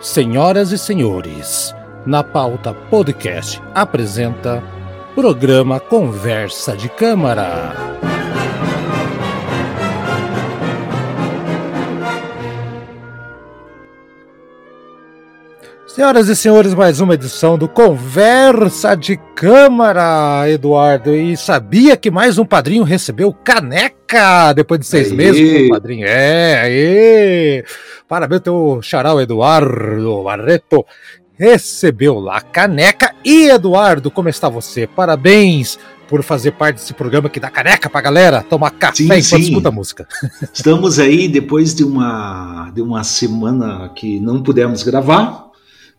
Senhoras e senhores, na pauta podcast apresenta programa Conversa de Câmara. Senhoras e senhores, mais uma edição do Conversa de Câmara, Eduardo. E sabia que mais um padrinho recebeu caneca depois de seis Aê. meses padrinho? É, aí. Parabéns, teu xarau Eduardo Barreto. Recebeu lá a caneca. E, Eduardo, como está você? Parabéns por fazer parte desse programa que dá caneca pra galera tomar café Sim, enquanto sim. escuta música. Estamos aí depois de uma, de uma semana que não pudemos gravar,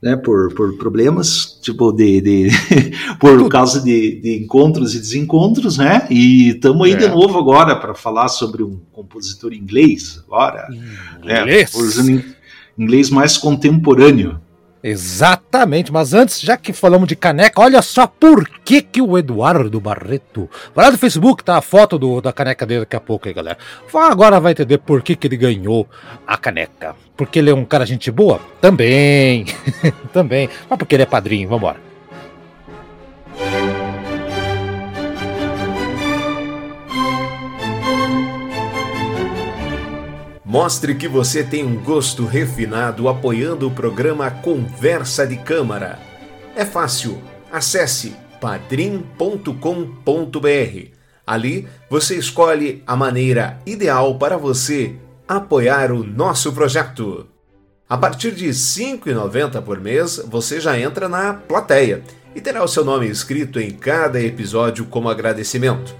né, por, por problemas, tipo, de, de por causa de, de encontros e desencontros, né, e estamos aí É. de novo agora para falar sobre um compositor inglês, agora, né, Inglês. usando in- inglês mais contemporâneo. Exatamente, mas antes, já que falamos de caneca, olha só por que, que o Eduardo Barreto. Vai lá no Facebook, tá a foto do, da caneca dele daqui a pouco aí, galera. Agora vai entender por que, que ele ganhou a caneca. Porque ele é um cara gente boa? Também. Também. Mas porque ele é padrinho, vambora. Mostre que você tem um gosto refinado apoiando o programa Conversa de Câmara. É fácil. Acesse padrim.com.br. Ali você escolhe a maneira ideal para você apoiar o nosso projeto. A partir de R$ 5,90 por mês, você já entra na plateia e terá o seu nome escrito em cada episódio como agradecimento.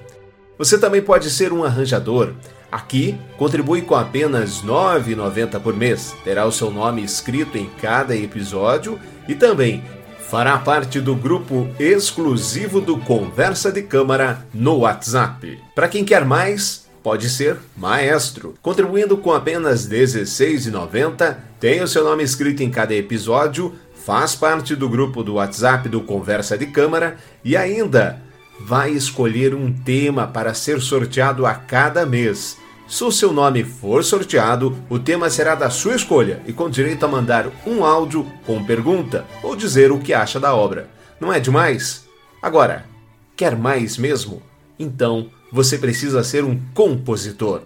Você também pode ser um arranjador. Aqui, contribui com apenas R$ 9,90 por mês. Terá o seu nome escrito em cada episódio e também fará parte do grupo exclusivo do Conversa de Câmara no WhatsApp. Para quem quer mais, pode ser maestro. Contribuindo com apenas R$ 16,90, tem o seu nome escrito em cada episódio, faz parte do grupo do WhatsApp do Conversa de Câmara e ainda vai escolher um tema para ser sorteado a cada mês. Se o seu nome for sorteado, o tema será da sua escolha e com direito a mandar um áudio com pergunta ou dizer o que acha da obra. Não é demais? Agora, quer mais mesmo? Então você precisa ser um compositor.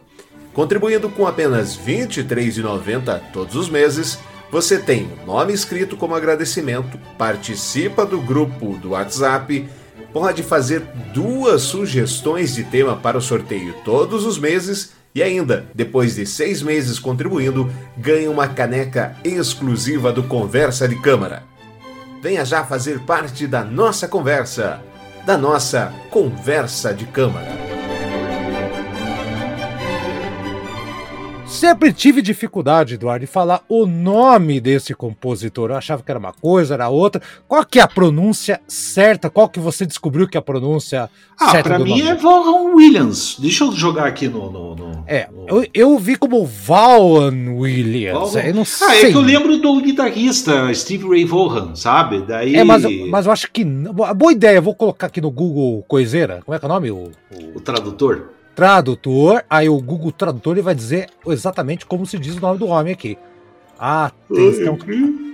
Contribuindo com apenas R$ 23,90 todos os meses, você tem o nome escrito como agradecimento, participa do grupo do WhatsApp, pode fazer duas sugestões de tema para o sorteio todos os meses e ainda, depois de seis meses contribuindo, ganha uma caneca exclusiva do Conversa de Câmara. Venha já fazer parte da nossa conversa, da nossa Conversa de Câmara. Sempre tive dificuldade, Eduardo, de falar o nome desse compositor. Eu achava que era uma coisa, era outra. Qual que é a pronúncia certa? Qual que você descobriu que é a pronúncia Ah, certa para do mim nome? é Vaughan Williams. Deixa eu jogar aqui no. no, no- É, no- eu, eu vi como Vaughan Williams. Vaughan- Eu não sei. Ah, é que eu lembro do guitarrista Steve Ray Vaughan, sabe? Daí. É, mas, eu- mas eu acho que. Boa ideia, vou colocar aqui no Google Coiseira. Como é que é o nome? O, o O tradutor. Tradutor. Aí o Google Tradutor ele vai dizer exatamente como se diz o nome do homem aqui. Ah, tem um-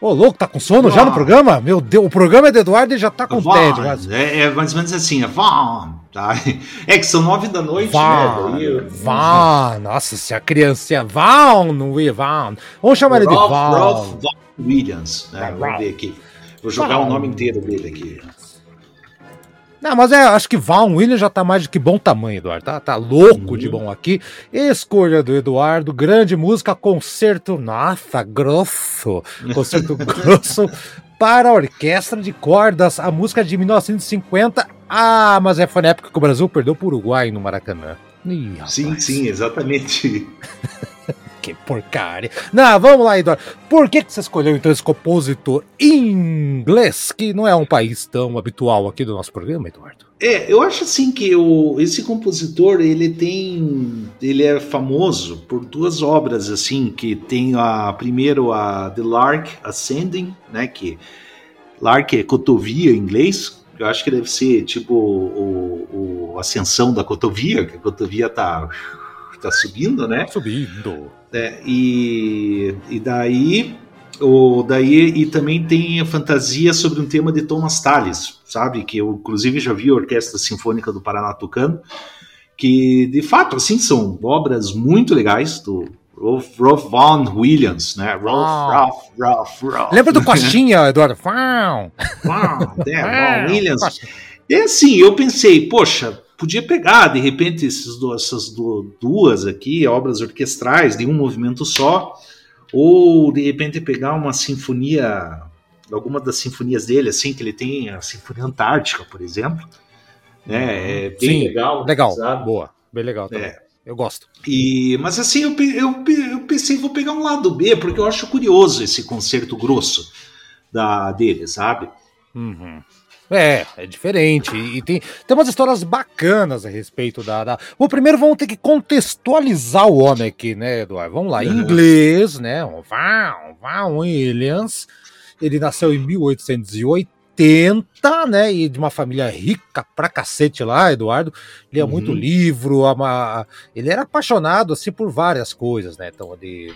Ô, louco, tá com sono já no Ah. programa? Meu Deus, o programa é do Eduardo e já tá com Vaughan, tédio. Mas... É, é mais ou menos assim, é Vaughan, tá? É que são nove da noite, Vaughn, né? Vaughn, nossa, se a criancinha Vaughn, Will Vaughn. Vamos chamar ele de Vaughn. Ralph Williams, né? É, Vamos ver aqui. Vou jogar o nome inteiro dele aqui. Não, mas é, acho que Vaughn Williams já tá mais do que bom tamanho, Eduardo. Tá, tá louco de bom aqui. Escolha do Eduardo, grande música, concerto. Nossa, grosso. Concerto grosso para a orquestra de cordas. A música é de 1950. Ah, mas é, foi na época que o Brasil perdeu para o Uruguai no Maracanã. Ih, Sim, sim, exatamente. Que porcaria. Não, vamos lá, Eduardo. Por que, que você escolheu então esse compositor inglês, que não é um país tão habitual aqui do nosso programa, Eduardo? É, eu acho assim que o, esse compositor ele tem, ele é famoso por duas obras assim que tem a primeiro a The Lark Ascending, né? Que Lark é cotovia em inglês. Eu acho que deve ser tipo o, o ascensão da cotovia, que a cotovia tá tá subindo, né? Subindo. É, e, e daí O, daí, e também tem a fantasia sobre um tema de Thomas Tallis, sabe? Que eu, inclusive, já vi a Orquestra Sinfônica do Paraná tocando, que, de fato, assim, são obras muito legais do Rolf, Rolf Vaughan Williams, né? Rolf, Rolf, Rolf, Rolf. Lembra do Costinha, Eduardo? Vaughan, é, Vaughan Williams. E assim, eu pensei, poxa, podia pegar, de repente, esses, essas duas aqui, obras orquestrais de um movimento só, ou de repente pegar uma sinfonia, alguma das sinfonias dele, assim, que ele tem a Sinfonia Antártica, por exemplo. Né? É bem Sim, legal. Legal, sabe? boa, bem legal também. É. Eu gosto. E, mas assim, eu, eu, eu pensei, vou pegar um lado B, porque eu acho curioso esse concerto grosso da, dele, sabe? Uhum. É, é diferente. E tem, tem umas histórias bacanas a respeito da, da. Bom, primeiro vamos ter que contextualizar o homem aqui, né, Eduardo? Vamos lá. Em inglês, né? O Val, Val Williams. Ele nasceu em 1880, né? E de uma família rica pra cacete lá, Eduardo. Lia uhum. muito livro, ama, ele era apaixonado assim por várias coisas, né? Então, de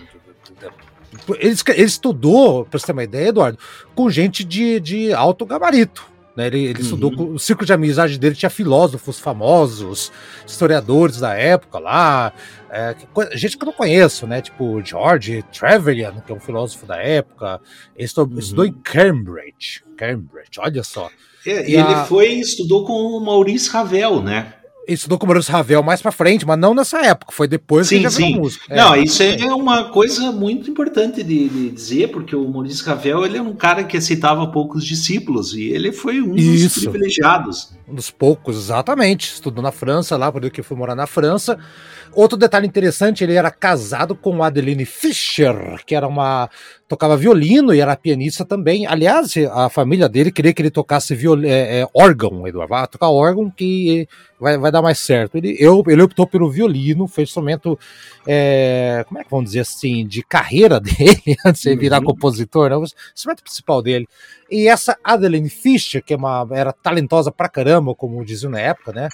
ele, ele, estudou, pra você ter uma ideia, Eduardo, com gente de, de alto gabarito. Né? Ele, ele uhum. estudou o círculo de amizade dele tinha filósofos famosos, historiadores da época lá, é, gente que eu não conheço, né? Tipo George Trevelyan, que é um filósofo da época. Ele estudou, uhum. estudou em Cambridge. Cambridge, olha só. É, ele a... foi estudou com o Maurice Ravel, né? Estudou com o Maurício Ravel mais para frente, mas não nessa época, foi depois sim, que ele já sim. música. É, não, isso é, é uma coisa muito importante de, de, dizer, porque o Maurício Ravel ele é um cara que aceitava poucos discípulos e ele foi um isso. dos privilegiados. Um dos poucos, exatamente. Estudou na França, lá, por que foi morar na França. Outro detalhe interessante, ele era casado com Adeline Fischer, que era uma tocava violino e era pianista também. Aliás, a família dele queria que ele tocasse viol... é, é, órgão, Eduardo. Vai tocar órgão que vai, vai dar mais certo. Ele, eu, ele optou pelo violino, foi instrumento, é, como é que vamos dizer assim, de carreira dele, antes de uhum. virar compositor, né? o instrumento principal dele. E essa Adeline Fischer, que é uma, era talentosa pra caramba, como diziam na época, né?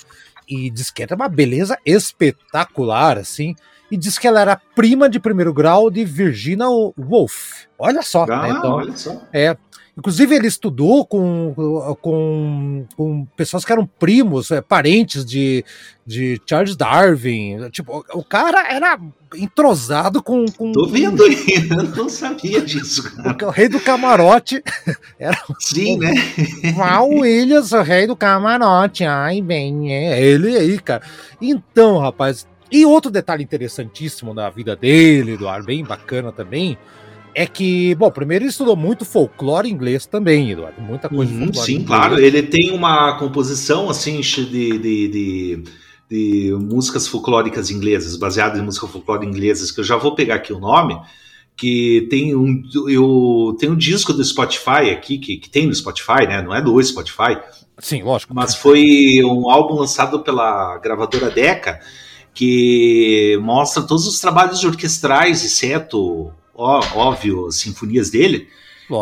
E diz que era uma beleza espetacular, assim. E diz que ela era prima de primeiro grau de Virginia Woolf. Olha só. Né? Ah, né? então, olha só. É, Inclusive, ele estudou com, com, com pessoas que eram primos, é, parentes de, de Charles Darwin. Tipo, o cara era entrosado com. com Tô vendo aí, eu não sabia disso. Cara. O rei do camarote era. Sim, né? Val Williams, o rei do camarote. Ai, bem, é ele aí, cara. Então, rapaz. E outro detalhe interessantíssimo da vida dele, Eduardo, bem bacana também é que, bom, primeiro ele estudou muito folclore inglês também, Eduardo. Muita coisa uhum, de folclore Sim, inglês. claro. Ele tem uma composição, assim, de, de, de, de, músicas folclóricas inglesas, baseadas em música folclore inglesas, que eu já vou pegar aqui o nome, que tem um, eu, tem um disco do Spotify aqui, que, que tem no Spotify, né? Não é do Spotify. Sim, lógico. Mas foi um álbum lançado pela gravadora Decca, que mostra todos os trabalhos orquestrais, exceto óbvio, sinfonias dele,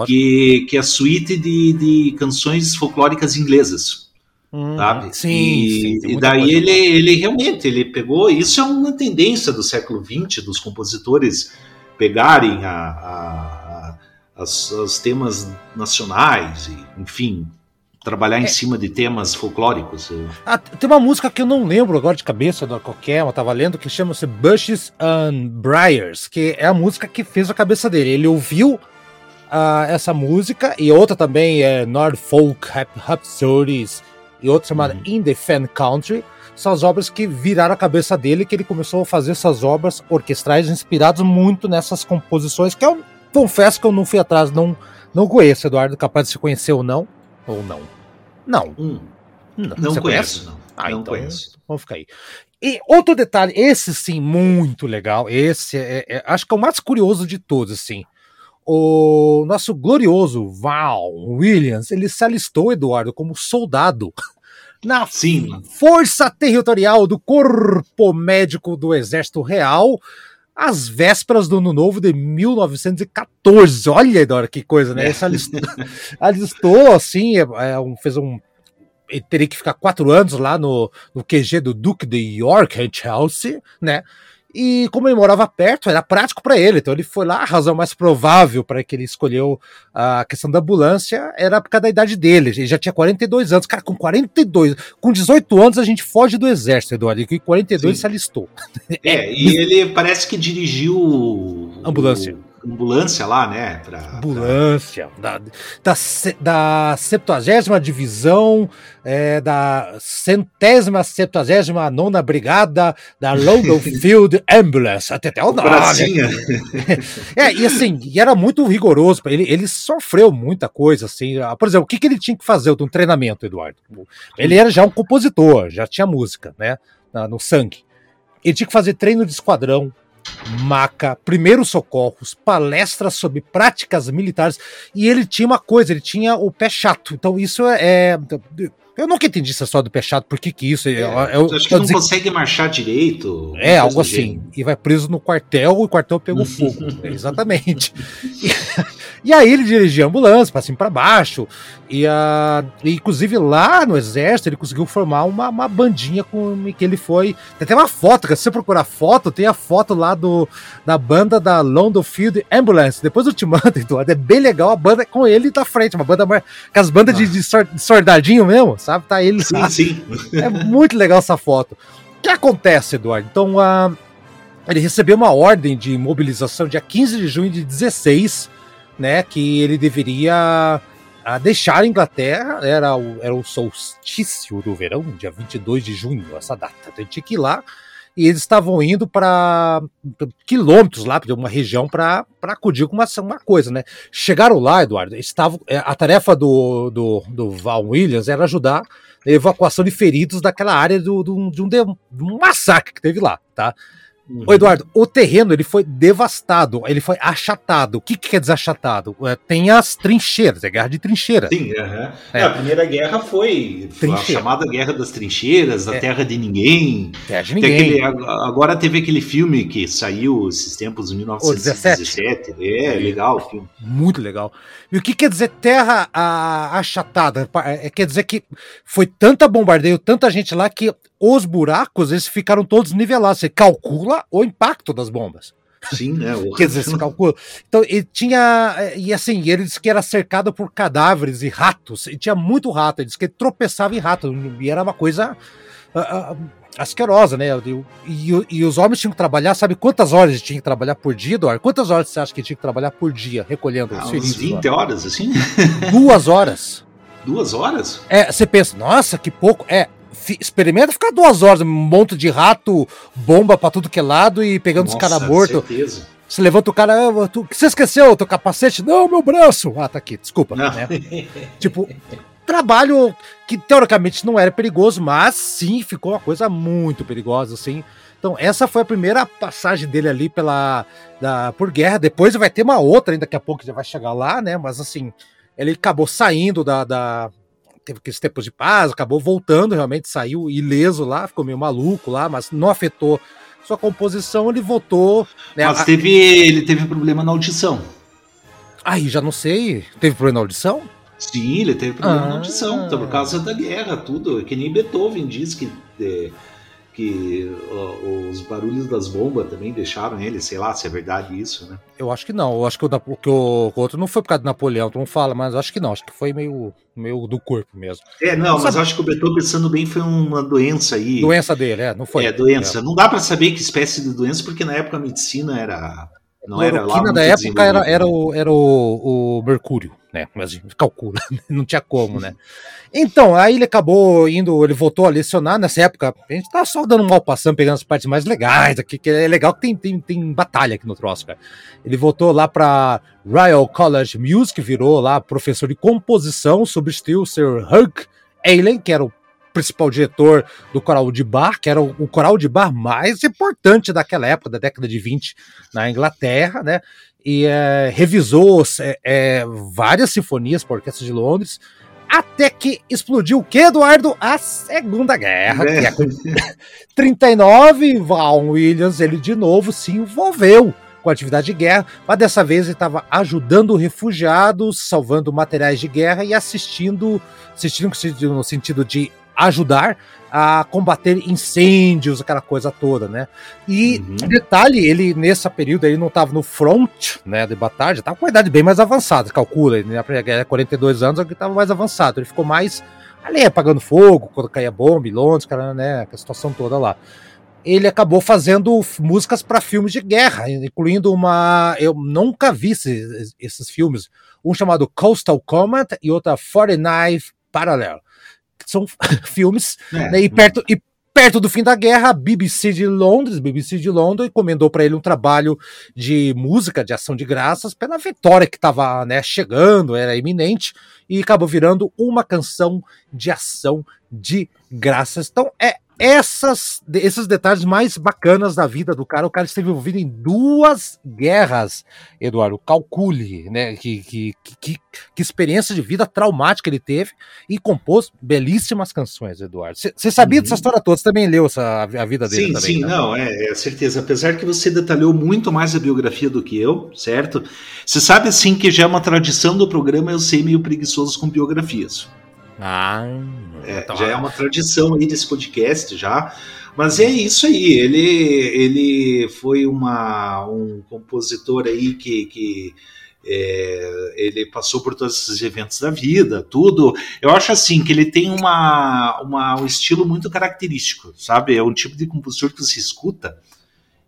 que, que é a suíte de, de canções folclóricas inglesas. Hum, sabe? Sim, e, sim, e daí ele, ele realmente ele pegou. Isso é uma tendência do século XX, dos compositores pegarem a, a, a, as, os temas nacionais, e, enfim, trabalhar em é. cima de temas folclóricos. Ah, tem uma música que eu não lembro agora de cabeça da qualquer, eu tava lendo, que chama-se Bushes and Briars, que é a música que fez a cabeça dele. Ele ouviu uh, essa música e outra também é Norfolk Rhapsodies e outra chamada uhum. In the Fan Country. São as obras que viraram a cabeça dele, que ele começou a fazer essas obras orquestrais inspiradas muito nessas composições, que eu confesso que eu não fui atrás, não, não conheço, Eduardo, capaz de se conhecer ou não, ou não. Não. Hum. Não, não conheço, conhece? não. Ah, não então, conheço. Vamos ficar aí. E outro detalhe, esse sim, muito legal. Esse é, é, acho que é o mais curioso de todos, assim. O nosso glorioso Val Williams, ele se alistou, Eduardo, como soldado na sim. Força Territorial do Corpo Médico do Exército Real às vésperas do Ano Novo de 1914. Olha, Eduardo, que coisa, né? Essa alistou, alistou assim, é, é, um, fez um. Ele teria que ficar quatro anos lá no, no QG do Duque de York, em Chelsea, né? E como ele morava perto, era prático para ele. Então ele foi lá, a razão mais provável para que ele escolheu a questão da ambulância era por causa da idade dele. Ele já tinha 42 anos. Cara, com 42, com 18 anos a gente foge do exército, Eduardo. E com 42 Sim. ele se alistou. É, e ele parece que dirigiu ambulância. O ambulância lá, né? Pra, ambulância, pra... da, da, da 70 divisão, é, da centésima, septuagésima nona brigada da London Field Ambulance, até até o nome. é, e assim, e era muito rigoroso, ele, ele sofreu muita coisa, assim, por exemplo, o que, que ele tinha que fazer um treinamento, Eduardo? Ele era já um compositor, já tinha música, né, no sangue. Ele tinha que fazer treino de esquadrão, maca, primeiros socorros, palestras sobre práticas militares, e ele tinha uma coisa, ele tinha o pé chato. Então isso é, é eu nunca entendi essa história do pé chato, por que que isso? É, eu, acho que não consegue marchar direito. É, algo assim. Jeito. E vai preso no quartel, e o quartel pegou fogo. É, exatamente. E, aí ele dirigia a ambulância para cima para baixo. E, uh, e, inclusive lá no exército ele conseguiu formar uma, uma bandinha com que ele foi. Tem até uma foto, se você procurar foto, tem a foto lá do, da banda da London Field Ambulance. Depois eu te mando, Eduardo. É bem legal a banda com ele da frente, uma banda com as bandas ah. de, de, soldadinho mesmo sabe? Tá ele sim, lá. Sim. É muito legal essa foto. O que acontece, Eduardo? Então, uh, ele recebeu uma ordem de mobilização dia 15 de junho de 16, né? Que ele deveria uh, deixar a Inglaterra, era o, era o solstício do verão, dia 22 de junho, essa data. Então, tinha que ir lá e eles estavam indo para quilômetros lá de uma região para acudir com uma, uma coisa, né? Chegaram lá, Eduardo, estavam, é, a tarefa do, do, do Val Williams era ajudar a evacuação de feridos daquela área do, do, de, um, de um massacre que teve lá, tá? Uhum. Ô Eduardo, o terreno ele foi devastado, ele foi achatado. O que, que quer dizer achatado? É, tem as trincheiras, é guerra de trincheira. Sim, uhum. é. a primeira guerra foi, foi a chamada Guerra das Trincheiras, a é. Terra de Ninguém. Terra de Ninguém. Aquele, agora teve aquele filme que saiu esses tempos, em 1917. É, é, legal o filme. Muito legal. E o que quer dizer terra achatada? É, quer dizer que foi tanta bombardeio, tanta gente lá que os buracos eles ficaram todos nivelados. Você calcula o impacto das bombas. Sim, né? Quer dizer, você calcula. Então, ele tinha. E assim, ele disse que era cercado por cadáveres e ratos. E tinha muito rato. Ele disse que ele tropeçava em rato. E era uma coisa uh, uh, asquerosa, né? E, e, e, os homens tinham que trabalhar, sabe quantas horas eles tinham que trabalhar por dia, Eduardo? Quantas horas você acha que tinha que trabalhar por dia recolhendo ah, os feridos? 20 horas, assim? Duas horas. Duas horas? É, você pensa, nossa, que pouco. É, experimenta ficar duas horas, um monte de rato, bomba pra tudo que é lado e pegando Nossa, os caras mortos. Você levanta o cara, ah, tu, que você esqueceu? Teu capacete? Não, meu braço! Ah, tá aqui, desculpa. Né? tipo, trabalho que teoricamente não era perigoso, mas sim ficou uma coisa muito perigosa, assim. Então, essa foi a primeira passagem dele ali pela da, por guerra. Depois vai ter uma outra, ainda daqui a pouco já vai chegar lá, né? Mas assim, ele acabou saindo da, da, teve aqueles tempos de paz, acabou voltando, realmente saiu ileso lá, ficou meio maluco lá, mas não afetou sua composição, ele voltou. Né, mas teve, ele teve problema na audição. Aí, já não sei. Teve problema na audição? Sim, ele teve problema ah. na audição, então, por causa da guerra, tudo. Que nem Beethoven diz que. É, que os barulhos das bombas também deixaram ele, sei lá se é verdade isso, né? Eu acho que não. Eu acho que o, que o, o outro não foi por causa do Napoleão, tu não fala, mas acho que não. Acho que foi meio, meio do corpo mesmo. É, não, não mas acho que o Beethoven, pensando bem, foi uma doença aí. Doença dele, é, não foi. É, doença. É. Não dá para saber que espécie de doença, porque na época a medicina era. Não era lá. da época era, era, o, era o, o mercúrio né? Mas calcula, não tinha como, né? Então, aí ele acabou indo, ele voltou a lecionar nessa época. A gente tá só dando um mal passando, pegando as partes mais legais aqui, que é legal que tem, tem, tem batalha aqui no troço, cara. Ele voltou lá para Royal College Music, virou lá professor de composição, substituiu o Sir Hugh Allen, que era o principal diretor do coral de bar, que era o, o coral de bar mais importante daquela época, da década de 20 na Inglaterra, né? e é, revisou é, é, várias sinfonias para a Orquestra de Londres, até que explodiu o que, Eduardo? A Segunda Guerra. É. Que é 39, Val Williams, ele de novo se envolveu com a atividade de guerra, mas dessa vez ele estava ajudando refugiados, salvando materiais de guerra e assistindo, assistindo no sentido de ajudar a combater incêndios, aquela coisa toda, né? E uhum. detalhe, ele nesse período ele não estava no front, né, de batalha, estava com uma idade bem mais avançada, calcula, ele né, 42 anos, ele estava mais avançado, ele ficou mais ali apagando fogo, quando caía bomba em Londres, cara, né, a situação toda lá. Ele acabou fazendo músicas para filmes de guerra, incluindo uma. Eu nunca vi esses, esses filmes. Um chamado Coastal Command e outra 49 Parallel são filmes, é, né, e, perto, e perto do fim da guerra, a BBC de Londres, BBC de Londres, encomendou para ele um trabalho de música, de ação de graças, pela vitória que estava né, chegando, era iminente, e acabou virando uma canção de ação de graças. Então é essas, esses detalhes mais bacanas da vida do cara. O cara esteve envolvido em duas guerras, Eduardo. Calcule, né? Que, que, que, que experiência de vida traumática ele teve e compôs belíssimas canções, Eduardo. Você sabia uhum. dessa história toda? Você também leu essa, a vida dele sim, também? Sim, né? não, é, é certeza. Apesar que você detalhou muito mais a biografia do que eu, certo? Você sabe, assim, que já é uma tradição do programa eu ser meio preguiçoso com biografias. Ah, é, então já é uma tradição aí desse podcast já. Mas é isso aí, ele, ele foi uma, um compositor aí que, que é, ele passou por todos esses eventos da vida, tudo. Eu acho assim que ele tem uma, uma, um estilo muito característico, sabe? É um tipo de compositor que você escuta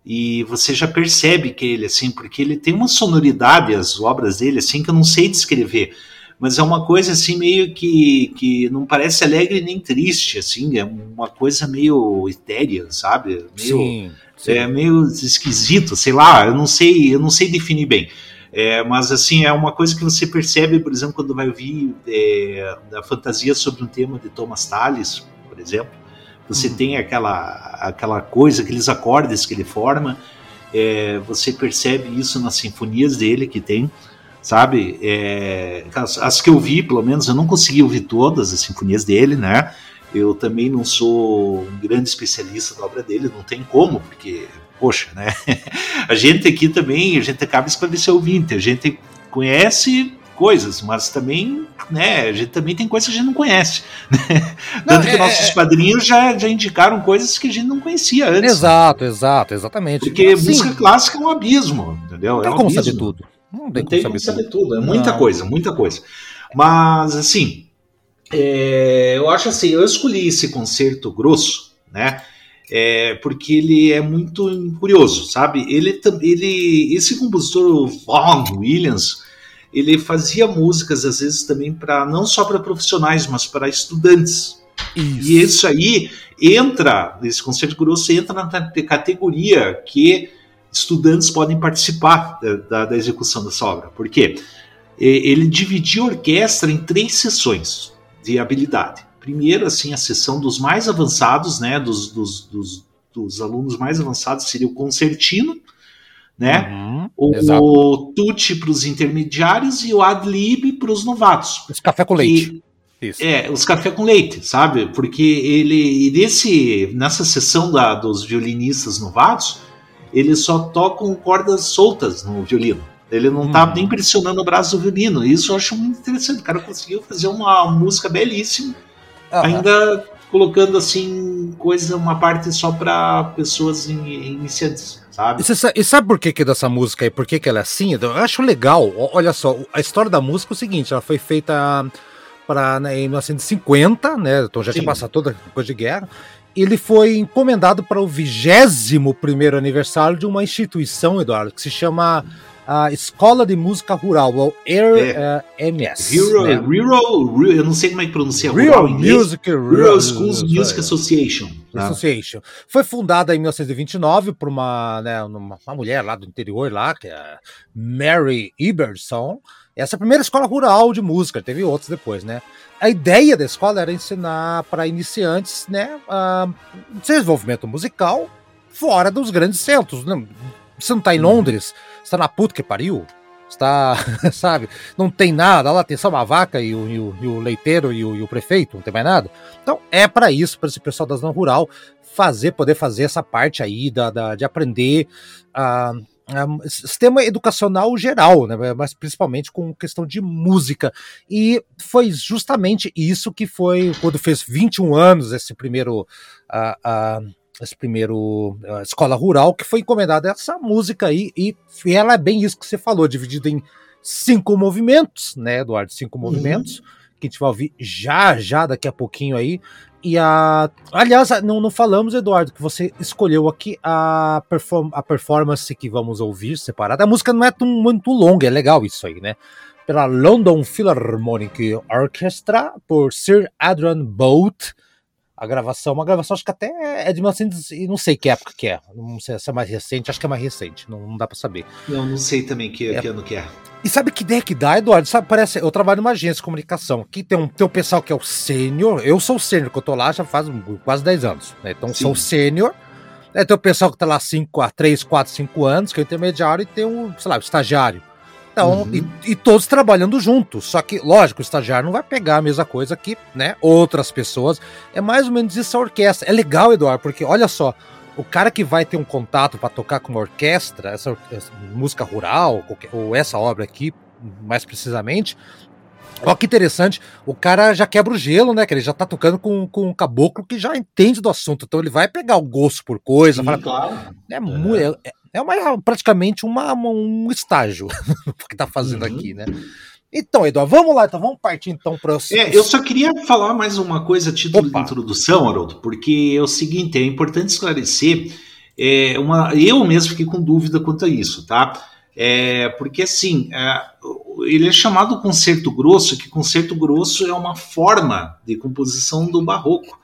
e você já percebe que ele assim, porque ele tem uma sonoridade as obras dele assim que eu não sei descrever mas é uma coisa assim meio que, que não parece alegre nem triste, assim, é uma coisa meio etérea, sabe? Meio, sim, sim. É meio esquisito, sei lá, eu não sei, eu não sei definir bem. É, mas assim, é uma coisa que você percebe, por exemplo, quando vai ouvir é, a fantasia sobre um tema de Thomas Tallis, por exemplo, você hum. tem aquela, aquela coisa, aqueles acordes que ele forma, é, você percebe isso nas sinfonias dele que tem, sabe? É, as, as, que eu vi, pelo menos, eu não consegui ouvir todas as sinfonias dele, né? Eu também não sou um grande especialista da obra dele, não tem como, porque, poxa, né? A gente aqui também, a gente acaba esclarecer ouvinte, a gente conhece coisas, mas também, né, a gente também tem coisas que a gente não conhece. Né? Não, Tanto é, que nossos é... padrinhos já, já indicaram coisas que a gente não conhecia antes. Exato, exato, exatamente. Porque Sim. música clássica é um abismo, entendeu? Não tem é um como abismo. saber tudo. Não tem, não tem como saber, tudo. tudo. É muita não. coisa, muita coisa. Mas, assim, é, eu acho assim, eu escolhi esse concerto grosso, né? É, porque ele é muito curioso, sabe? Ele, ele, esse compositor Vaughan Williams, ele fazia músicas às vezes também para não só para profissionais, mas para estudantes. Isso. E isso aí entra, esse concerto grosso entra na categoria que estudantes podem participar da, da, da execução dessa obra. Por quê? Ele dividiu a orquestra em três sessões de habilidade. Primeiro, assim, a sessão dos mais avançados, né, dos, dos, dos, dos alunos mais avançados seria o concertino, né? Uhum, o, o tutti para os intermediários e o ad lib para os novatos. Os café com leite. E, é, os café com leite, sabe? Porque ele nesse nessa sessão da, dos violinistas novatos, eles só tocam cordas soltas no violino. Ele não tá hum. nem pressionando o braço do violino. Isso eu acho muito interessante. O cara conseguiu fazer uma música belíssima, ainda colocando assim coisa, uma parte só para pessoas iniciantes. Sabe? E, sabe, e sabe por que, que dessa música aí? Por que, que ela é assim? Eu acho legal. Olha só, a história da música é o seguinte: ela foi feita para né, em 1950, né? Então já Sim. tinha passado toda a coisa de guerra ele foi encomendado para o 21 aniversário de uma instituição, Eduardo, que se chama a Escola de Música Rural, ou RMS. É. Uh, né? Rural, eu não sei como é que pronuncia Rural, rural Music Rural Schools Music Association. Tá? Association. Foi fundada em 1929 por uma, né, uma, uma, mulher lá do interior, lá, que é Mary Iberson. Essa é a primeira escola rural de música, teve outros depois, né? a ideia da escola era ensinar para iniciantes, né, uh, desenvolvimento musical fora dos grandes centros. Né? Você não está em uhum. Londres, você está na puta que pariu, está, sabe, não tem nada, lá tem só uma vaca e o, e o, e o leiteiro e o, e o, prefeito, não tem mais nada. Então é para isso, para esse pessoal da zona rural fazer, poder fazer essa parte aí da, da de aprender a uh, sistema educacional geral, né, mas principalmente com questão de música. E foi justamente isso que foi quando fez 21 anos esse primeiro. Uh, uh, esse primeiro uh, escola rural que foi encomendada essa música aí e, e ela é bem isso que você falou, dividida em cinco movimentos, né, Eduardo? Cinco uhum. movimentos que a gente vai ouvir já, já daqui a pouquinho aí. E a. Aliás, não, não falamos, Eduardo, que você escolheu aqui a, perform a performance que vamos ouvir separada. A música não é tão, muito longa, é legal isso aí, né? Pela London Philharmonic Orchestra, por Sir Adrian Bolt a gravação. Uma gravação, acho que até é de 1900 e não sei que época que é. Não sei se é mais recente, acho que é mais recente, não, não dá para saber. Não, não sei também que, é. que ano que é. E sabe que ideia que dá, Eduardo? Sabe, parece, eu trabalho numa agência de comunicação. Aqui tem um, tem um pessoal que é o sênior. Eu sou o sênior, que eu tô lá já faz quase 10 anos. Né? Então, Sim. sou o sênior. É, tem o pessoal que tá lá 5 a 3, 4, 5 anos, que é o intermediário, e tem um, sei lá, o estagiário. Então, uhum. e, e, todos trabalhando juntos. Só que, lógico, o estagiário não vai pegar a mesma coisa que, né, outras pessoas. É mais ou menos isso a orquestra. É legal, Eduardo, porque olha só, o cara que vai ter um contato para tocar com uma orquestra, essa, essa música rural, ou essa obra aqui, mais precisamente, Olha que interessante, o cara já quebra o gelo, né? Que ele já tá tocando com, com um caboclo que já entende do assunto, então ele vai pegar o gosto por coisa. Sim, fala, claro. É, é. é, é uma, praticamente uma, um estágio que tá fazendo uhum. aqui, né? Então, Eduardo, vamos lá, então vamos partir então para os... É, eu só queria falar mais uma coisa a título Opa. de introdução, Haroldo, porque é o seguinte, é importante esclarecer, é, uma, eu mesmo fiquei com dúvida quanto a isso, tá? É, porque assim, é, ele é chamado concerto grosso, que concerto grosso é uma forma de composição do barroco.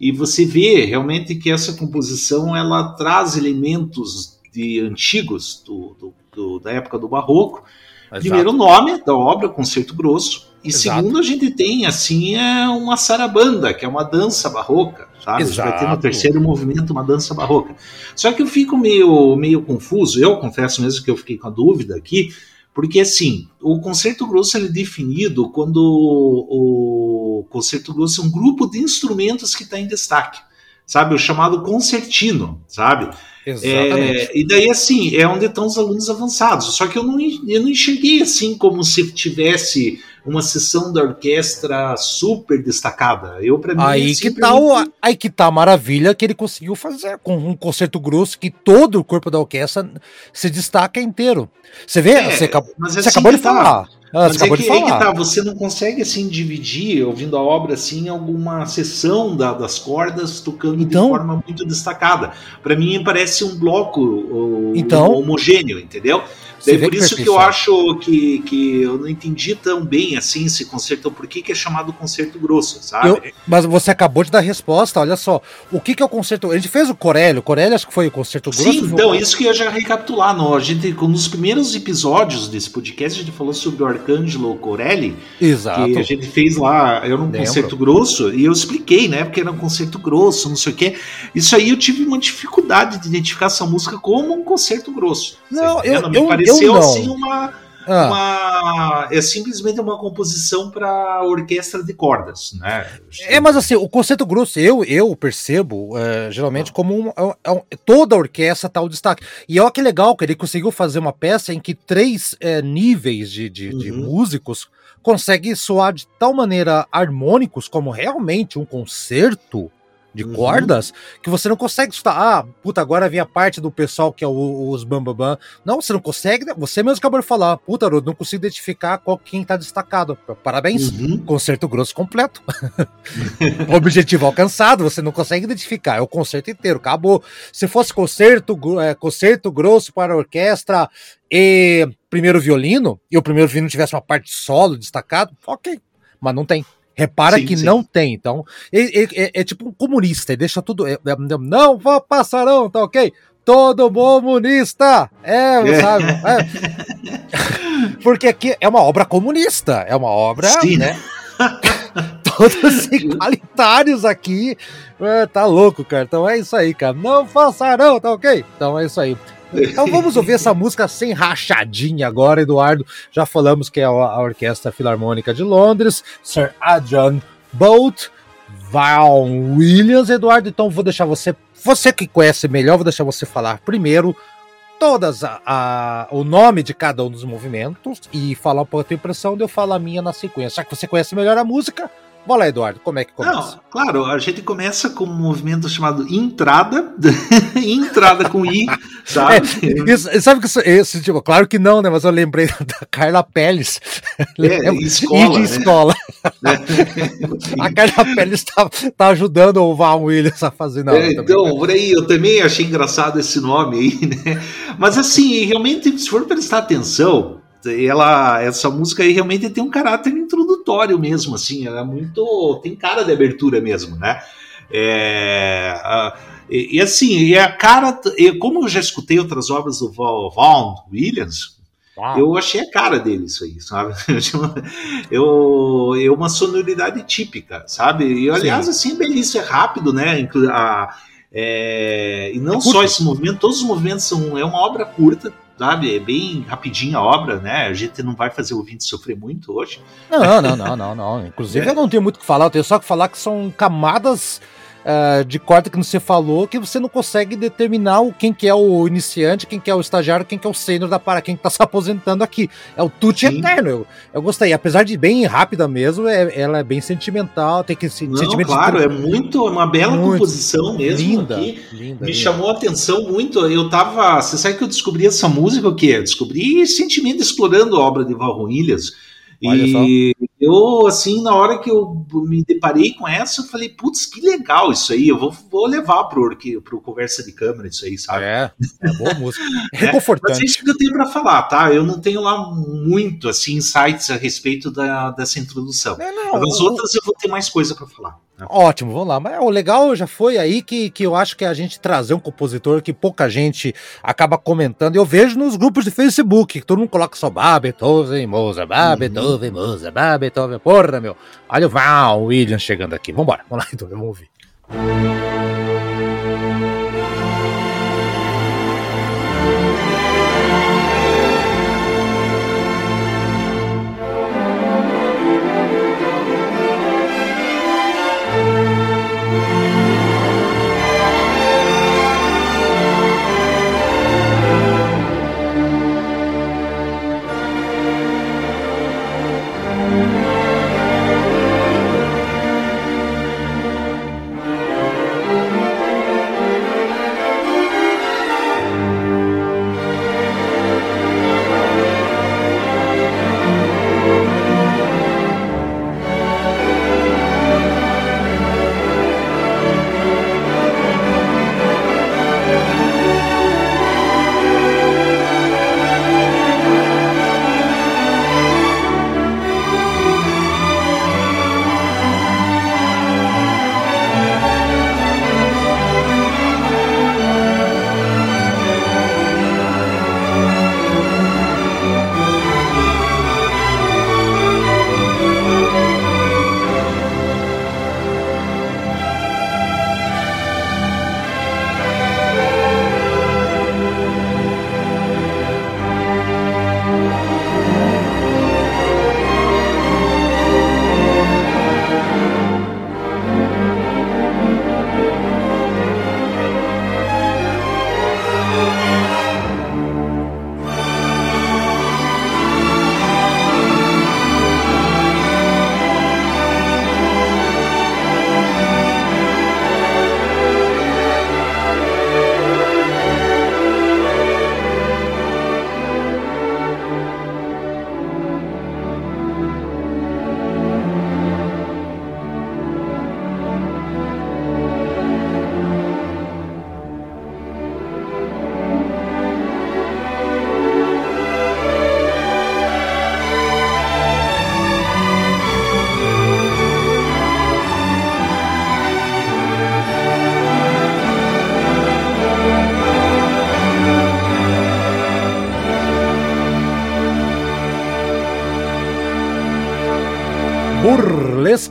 E você vê realmente que essa composição ela traz elementos de antigos do, do, do da época do barroco. Exato. Primeiro o nome da obra, Concerto Grosso, e Exato. segundo a gente tem assim é uma sarabanda, que é uma dança barroca, sabe? Exato. A gente vai ter no terceiro movimento uma dança barroca. Só que eu fico meio meio confuso, eu confesso mesmo que eu fiquei com a dúvida aqui, porque assim, o concerto grosso ele é definido quando o, concerto grosso é um grupo de instrumentos que está em destaque, sabe? O chamado concertino, sabe? É, e daí, assim, é onde estão os alunos avançados. Só que eu não, eu não enxerguei assim como se tivesse uma sessão da orquestra super destacada. Eu para mim aí que tá o, aí que tá a maravilha que ele conseguiu fazer com um concerto grosso que todo o corpo da orquestra se destaca inteiro. Você vê, é, você, acabou, você assim acabou de tá. falar. Ah, Mas é que, é que tá, você não consegue assim dividir, ouvindo a obra assim, alguma sessão da, das cordas tocando então, de forma muito destacada. Para mim parece um bloco então, homogêneo, entendeu? Daí por isso que eu acho que, que eu não entendi tão bem assim esse concerto, por que, que é chamado concerto grosso, sabe? Eu, mas você acabou de dar resposta, olha só. O que, que é o concerto? A gente fez o Corélio, o acho que foi o concerto grosso. Sim, então, isso que eu já recapitular. No, a gente, nos primeiros episódios desse podcast, a gente falou sobre o Arcângelo Corelli. Exato. Que a gente fez lá, era um Lembro. concerto grosso, e eu expliquei, né? Porque era um concerto grosso, não sei o quê. Isso aí eu tive uma dificuldade de identificar essa música como um concerto grosso. Não, eu, eu, pareceu assim uma, ah. uma, é simplesmente uma composição para orquestra de cordas, né? É, mas assim, o conceito grosso eu eu percebo uh, geralmente ah. como um, é um, toda a orquestra tá o destaque. E olha que legal que ele conseguiu fazer uma peça em que três uh, níveis de, de, uhum. de músicos conseguem soar de tal maneira harmônicos como realmente um concerto de uhum. cordas que você não consegue escutar. Ah, puta, agora vem a parte do pessoal que é o, os bambambam. Não, você não consegue. Né? Você mesmo acabou de falar. Puta, não consigo identificar qual, quem tá destacado. Parabéns. Uhum. Concerto grosso completo. Objetivo alcançado. Você não consegue identificar. É o concerto inteiro. Acabou. Se fosse concerto, é, concerto grosso para orquestra e primeiro violino, e o primeiro violino tivesse uma parte solo destacado, ok. Mas não tem. Repara sim, que sim. não tem. Então, é, é, tipo um comunista, ele deixa tudo. É, é, não vá passarão, tá ok? Todo comunista! É, é. sabe? É. Porque aqui é uma obra comunista, é uma obra, sim. né? Todos igualitários aqui. É, tá louco, cara. Então é isso aí, cara. Não passarão, tá ok? Então é isso aí. Então vamos ouvir essa música sem rachadinha agora, Eduardo. Já falamos que é a Orquestra Filarmônica de Londres, Sir Adrian Bolt, Val Williams, Eduardo. Então vou deixar você, você que conhece melhor, vou deixar você falar primeiro todas a, a, o nome de cada um dos movimentos e falar um pouco a tua impressão, eu falo a minha na sequência. Já que você conhece melhor a música, Lá, Eduardo, como é que começa? Não, claro, a gente começa com um movimento chamado entrada, entrada com I, sabe? É, isso, sabe que isso, isso, tipo, claro que não, né? Mas eu lembrei da Carla Pérez. É, escola. de né? escola. a Carla Pérez tá, tá ajudando o Val Williams a fazer nada. É, então, por aí, eu também achei engraçado esse nome aí, né? Mas assim, realmente, se for prestar atenção, ela essa música aí realmente tem um caráter introdutório mesmo, assim, ela é muito tem cara de abertura mesmo, né? É, a, e, e, assim, é a cara, e como eu já escutei outras obras do Vaughan Williams, Uau. eu achei a cara dele isso aí, sabe? Eu, eu uma sonoridade típica, sabe? E aliás, Sim. assim, belíssimo, é rápido, né? A, é, e não é só esse movimento, todos os movimentos são é uma obra curta, sabe? É bem rapidinho a obra, né? A gente não vai fazer o ouvinte sofrer muito hoje. Não, não, não, não, não. Inclusive, é. eu não tenho muito o que falar, eu tenho só que falar que são camadas uh, de corte que você falou que você não consegue determinar quem que é o iniciante, quem que é o estagiário, quem que é o sênior da para quem que tá se aposentando aqui. É o tutti eterno. Eu, eu gostei. Apesar de bem rápida mesmo, é, ela é bem sentimental, tem que se Não, claro, de... é muito, é uma bela muito composição mesmo linda, aqui. Linda, Me linda. chamou a atenção muito. Eu tava, você sabe que eu descobri essa música o quê? Descobri sentimento explorando a obra de Val Ilhas. E eu, assim, na hora que eu me deparei com essa, eu falei, putz, que legal isso aí, eu vou, vou levar pro, pro Conversa de Câmara isso aí, sabe? É, é boa música. É reconfortante. Mas é isso que eu tenho para falar, tá? Eu não tenho lá muito, assim, insights a respeito da, dessa introdução. É, não, As outras eu vou ter mais coisa para falar. Né? Ótimo, vamos lá. Mas o legal já foi aí que, que eu acho que a gente trazer um compositor que pouca gente acaba comentando. Eu vejo nos grupos de Facebook, que todo mundo coloca só Beethoven, Mozart, uhum. Beethoven, Mozart, Bá, Beethoven. Porra, meu. Olha o Val Williams chegando aqui. Vambora, vamos lá, então, vamos ouvir.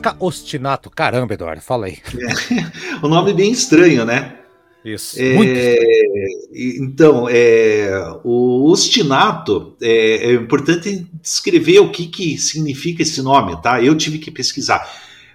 Burlesca Ostinato. Caramba, Eduardo, fala aí. É, o nome bem estranho, né? Isso. É, então, é, o ostinato é, é, importante descrever o que, que significa esse nome, tá? Eu tive que pesquisar.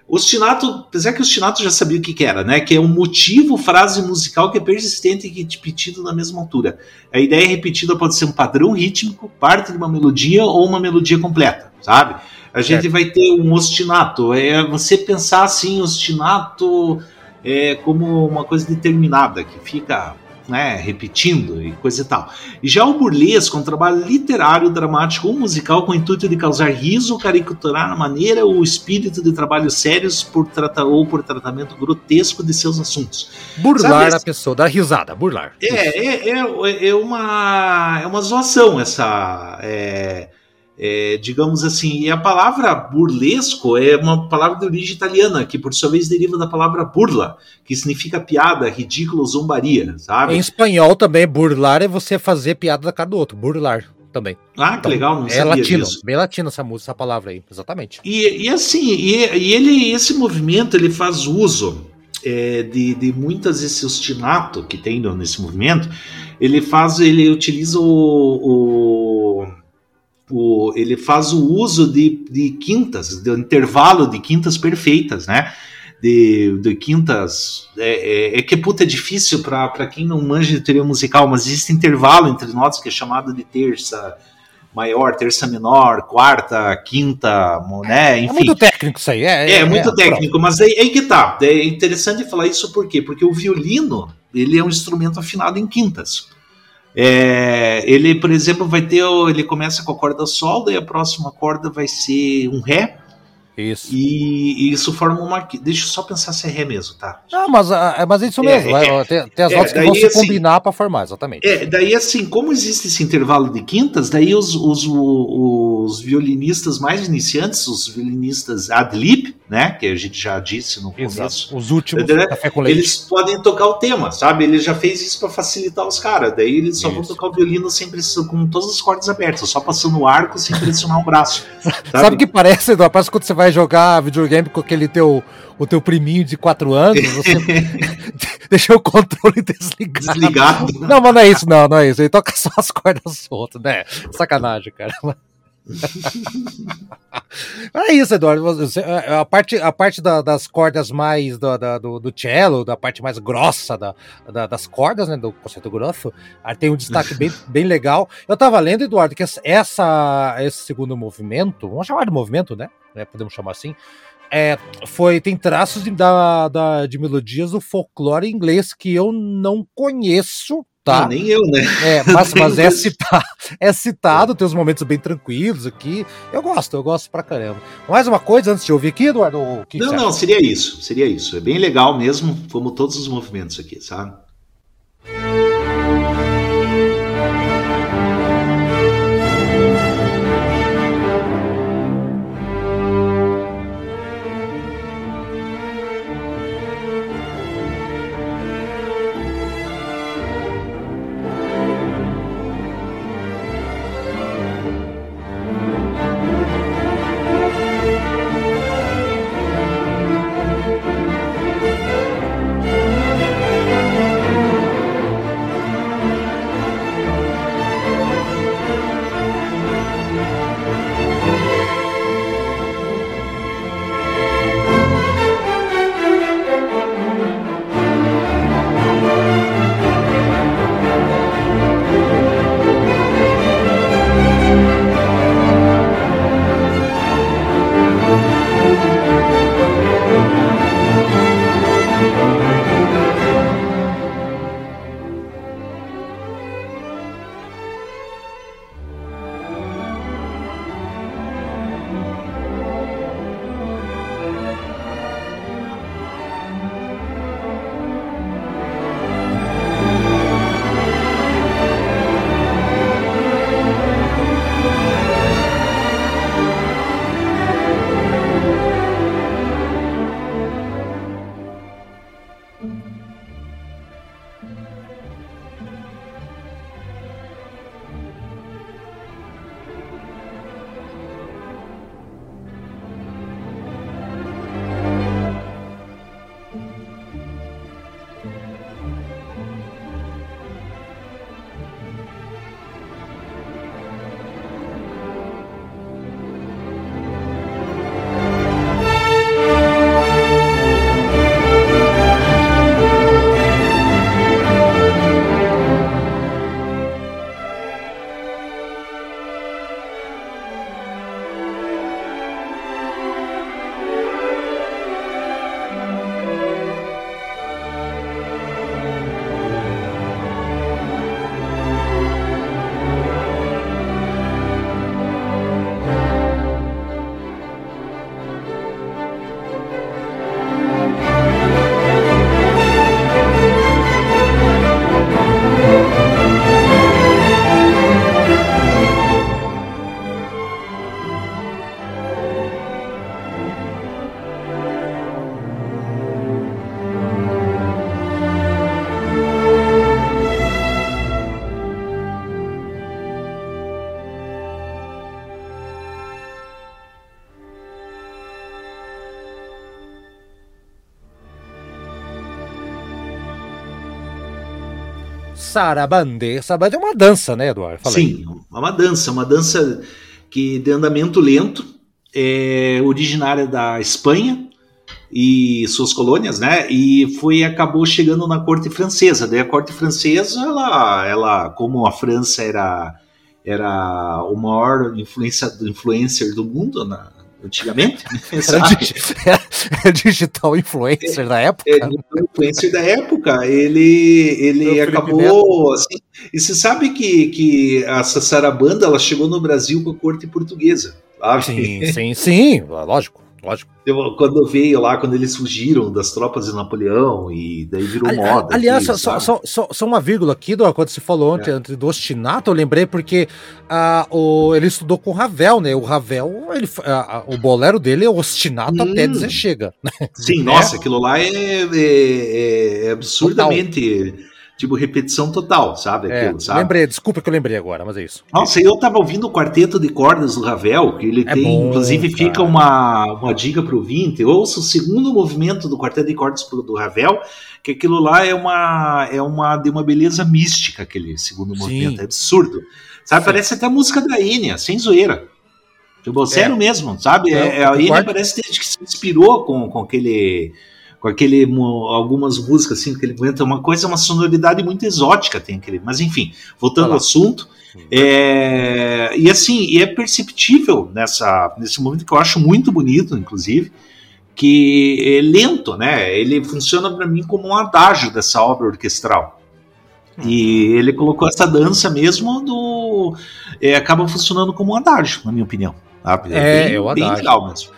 Ostinato, apesar que o ostinato já sabia o que, que, era, né? Que é um motivo, frase musical que é persistente e repetido na mesma altura. A ideia repetida pode ser um padrão rítmico, parte de uma melodia ou uma melodia completa, sabe? A gente é. vai ter um ostinato. É você pensar assim, ostinato é como uma coisa determinada, que fica né, repetindo e coisa e tal. E já o burlesco é um trabalho literário, dramático ou musical com o intuito de causar riso, caricaturar a maneira ou o espírito de trabalhos sérios por trata, ou por tratamento grotesco de seus assuntos. Burlar Sabe, a pessoa, dar risada, burlar. É, é, é, é, uma, é uma zoação essa. É, é, digamos assim, e a palavra burlesco é uma palavra de origem italiana, que por sua vez deriva da palavra burla, que significa piada, ridículo, zombaria, sabe? Em espanhol também, burlar é você fazer piada da cara do outro, burlar também. Ah, que então, legal, não é sabia latino, disso. bem latino essa música, essa palavra aí, exatamente. E, e assim, e, e, ele, esse movimento, ele faz uso é, de, de muitas esse ostinato que tem nesse movimento, ele faz, ele utiliza o, o o, ele faz o uso de, de quintas, de intervalo de quintas perfeitas, né? De, de quintas. É, é, é que puta é difícil para quem não manja de teoria musical, mas existe intervalo entre notas que é chamado de terça maior, terça menor, quarta, quinta, né? É Enfim. É muito técnico isso aí, é. É, é muito é, técnico, pronto. mas aí, aí que tá. É interessante falar isso por quê? Porque o violino ele é um instrumento afinado em quintas. É, ele, por exemplo, vai ter. Ele começa com a corda sol, daí a próxima corda vai ser um Ré. Isso. E, e, isso forma uma. Deixa eu só pensar se é Ré mesmo, tá? Não, mas, ah, é, mas é isso mesmo. É, é, tem, tem, as é, notas que vão se assim, combinar para formar, exatamente. É, daí assim, como existe esse intervalo de quintas, daí os, os, os, violinistas mais iniciantes, os violinistas ad lib, né? Que a gente já disse no Exato. começo. Os últimos né, Eles podem tocar o tema, sabe? Ele já fez isso para facilitar os caras. Daí eles só isso. vão tocar o violino sem com todas as cordas abertas, só passando o arco sem pressionar o braço. Sabe o que parece, Eduardo? Parece quando você vai jogar videogame com aquele teu, o teu priminho de 4 anos, você deixou o controle desligado. Desligado. Não, mas não é isso, não, não é isso. Ele toca só as cordas soltas, né? Sacanagem, cara. é isso, Eduardo. É, a parte, a parte da, das cordas mais do, da, do, do, cello, da parte mais grossa da, da, das cordas, né? Do concerto grosso, tem um destaque bem, bem legal. Eu tava lendo, Eduardo, que essa, esse segundo movimento, vamos chamar de movimento, né? né podemos chamar assim. É, foi, tem traços de, da, da, de melodias do folclore inglês que eu não conheço, Tá. nem eu, né? É, mas, mas é, citado, é citado, tem uns momentos bem tranquilos aqui. Eu gosto, eu gosto pra caramba. Mais uma coisa antes de ouvir aqui, Eduardo? não, não, seria isso, seria isso. É bem legal mesmo, como todos os movimentos aqui, sabe? Sarabande. Sarabande é uma dança, né, Eduardo? Fala Sim, é uma dança, uma dança que de andamento lento, é originária da Espanha e suas colônias, né? E foi acabou chegando na corte francesa. Daí a corte francesa, ela, ela como a França era era o maior influência, influencer do mundo na, antigamente. Era, digital influencer da época. É, digital influencer da época. Ele, ele acabou. Assim, e você sabe que, que a Sarabanda ela chegou no Brasil com a corte portuguesa. Sabe? Sim, sim, sim, lógico. Lógico. Quando veio lá, quando eles fugiram das tropas de Napoleão e daí virou Ali, moda. Aliás, aqui, só, só, só, só, uma vírgula aqui, do, quando você falou ontem é. do ostinato, eu lembrei porque uh, o, ele estudou com o Ravel, né? O Ravel, ele, uh, o bolero dele é ostinato hum. até dizer chega. Sim, é. nossa, aquilo lá é, é, é absurdamente. Tipo, repetição total, sabe? É, aquilo, sabe? Lembrei, desculpa que eu lembrei agora, mas é isso. Nossa, eu tava ouvindo o quarteto de cordas do Ravel, que ele é tem, bom, inclusive cara. fica uma, uma dica pro ouvinte, ouça o segundo movimento do quarteto de cordas do Ravel, que aquilo lá é uma, é uma de uma beleza mística, aquele segundo Sim. movimento, é absurdo. Sabe, Sim. parece até a música da Enya, sem zoeira. Tipo, sério é. mesmo, sabe? É, é a Enya parece que se inspirou com, com aquele com aquele algumas músicas assim que ele aguenta uma coisa uma sonoridade muito exótica tem aquele mas enfim voltando ao assunto é, e assim e é perceptível nessa nesse momento que eu acho muito bonito inclusive que é lento né? Ele funciona para mim como um adágio dessa obra orquestral. E ele colocou essa dança mesmo do é, acaba funcionando como um adágio na minha opinião. Sabe? é, é bem, é o adágio. bem legal mesmo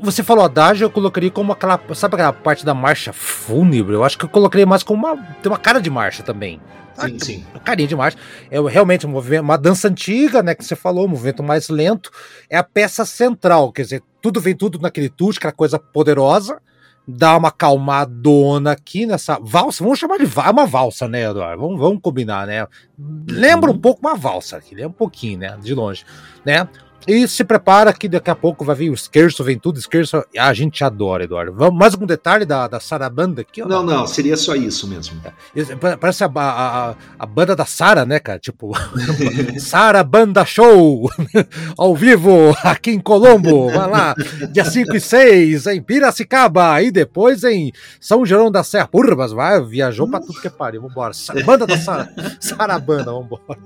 você falou adágio, eu colocaria como aquela. Sabe aquela parte da marcha fúnebre? Eu acho que eu colocaria mais como uma. Tem uma cara de marcha também. Sim, ah, sim. Uma carinha de marcha. É realmente um movimento, uma dança antiga, né? Que você falou, um movimento mais lento. É a peça central, quer dizer, tudo vem tudo naquele tudo, aquela coisa poderosa. Dá uma calmadona aqui nessa valsa. Vamos chamar de é uma valsa, né, Eduardo? Vamos, vamos combinar, né? Lembra um pouco uma valsa aqui, lembra um pouquinho, né? De longe, né? E se prepara que daqui a pouco vai vir o Scherzo, vem tudo, Scherzo, a gente adora, Eduardo. Vamos, mais algum detalhe da, da Sarabanda aqui? Não, não, não, seria só isso mesmo. É, parece a, a, a banda da Sara, né, cara? Tipo, Sarabanda Show, ao vivo, aqui em Colombo, vai lá, dia 5 e 6, em Piracicaba, e depois em São João da Serra. Porra, mas vai, viajou pra tudo que é pariu, vambora. Banda da Sara, Sarabanda, vambora.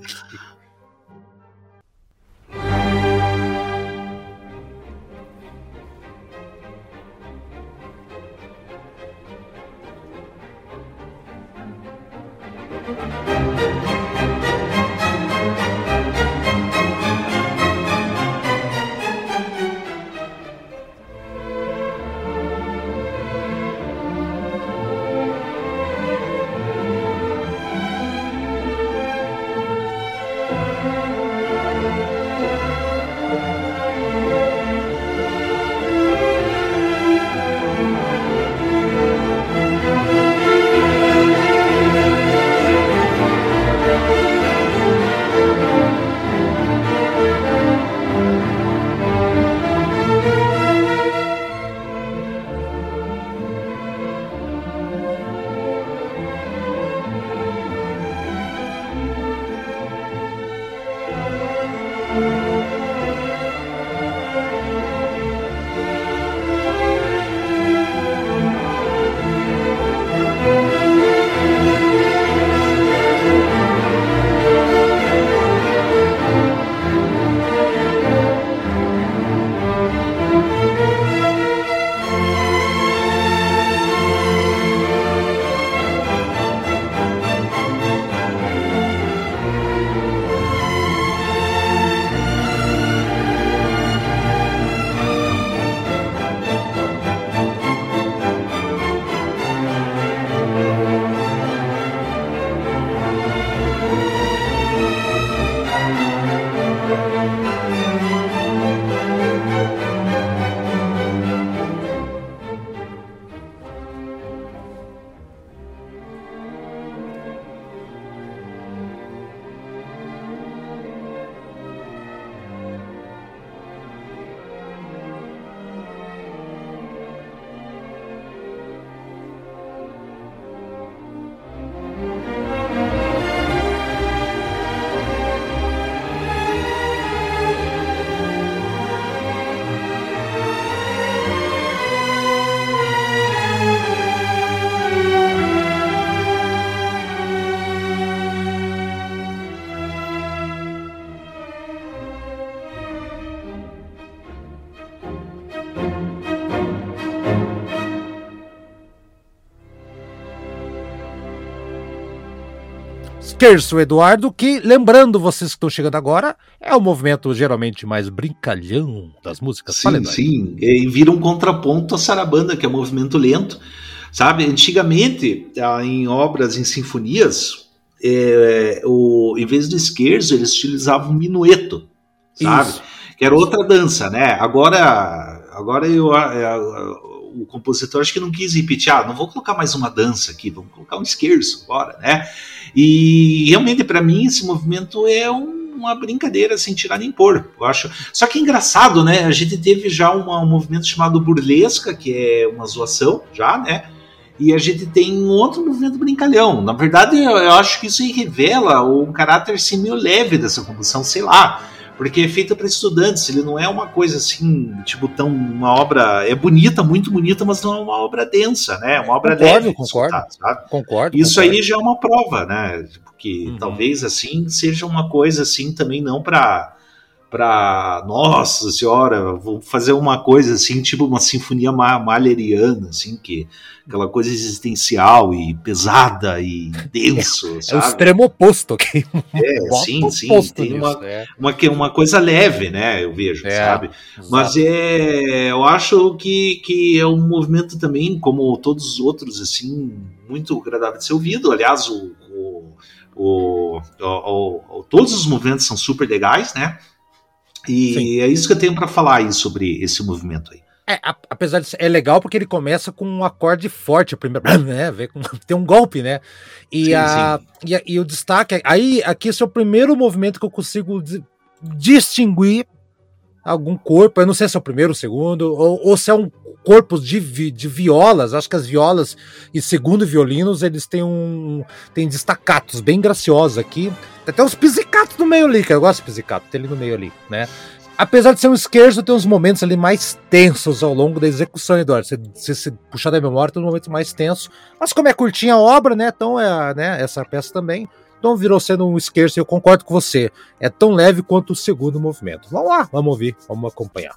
Esquerço, Eduardo, que, lembrando vocês que estão chegando agora, é o movimento geralmente mais brincalhão das músicas. Sim, sim. E vira um contraponto à sarabanda, que é um movimento lento. Sabe, antigamente, ah, em obras, em sinfonias, é, o, em vez do esquerzo, eles utilizavam minueto, sabe? Isso. Que era outra dança, né? Agora, agora eu, é, o compositor acho que não quis repetir, ah, não vou colocar mais uma dança aqui, vamos colocar um esquerço agora, né? E realmente, para mim, esse movimento é um uma brincadeira sem tirar nem pôr, eu acho. Só que é engraçado, né? A gente teve já uma, um movimento chamado burlesca, que é uma zoação, já, né? E a gente tem um outro movimento brincalhão. Na verdade, eu, eu acho que isso revela um caráter assim, meio leve dessa composição, sei lá porque é feita para estudantes, ele não é uma coisa assim, tipo, tão uma obra, é bonita, muito bonita, mas não é uma obra densa, né? É uma obra concordo, leve. Concordo, escutar, concordo. Isso concordo. aí já é uma prova, né? Porque uhum. talvez assim seja uma coisa assim também não para para nossa senhora, vou fazer uma coisa assim, tipo uma sinfonia maleriana, assim, que aquela coisa existencial e pesada e denso, é, é o extremo oposto aqui. É, sim, sim, tem nisso, uma, é. uma, uma coisa leve, né, eu vejo, é, sabe? Exato. Mas é, eu acho que, que é um movimento também, como todos os outros, assim, muito agradável de ser ouvido, aliás, o, o, o, o todos os movimentos são super legais, né? E Sim. é isso que eu tenho para falar aí sobre esse movimento aí. É, apesar de ser, é legal porque ele começa com um acorde forte, primeiro, né? Tem um golpe, né? E, sim, a, sim. E, a, e, o destaque. Aí, aqui esse é o primeiro movimento que eu consigo distinguir algum corpo. Eu não sei se é o primeiro, o segundo, ou, ou se é um corpo de, de violas. Acho que as violas e segundo violinos eles têm um. tem destacatos bem graciosos aqui. Tem até uns pizzicatos no meio ali, que eu gosto de pizzicato, tem ali no meio ali, né? Apesar de ser um esquerdo, tem uns momentos ali mais tensos ao longo da execução, Eduardo. Se você se puxar da memória, tem um momento mais tenso. Mas como é curtinha a obra, né? Então é né, essa peça também. Então virou sendo um esquerdo, eu concordo com você. É tão leve quanto o segundo movimento. Vamos lá, vamos ouvir, vamos acompanhar.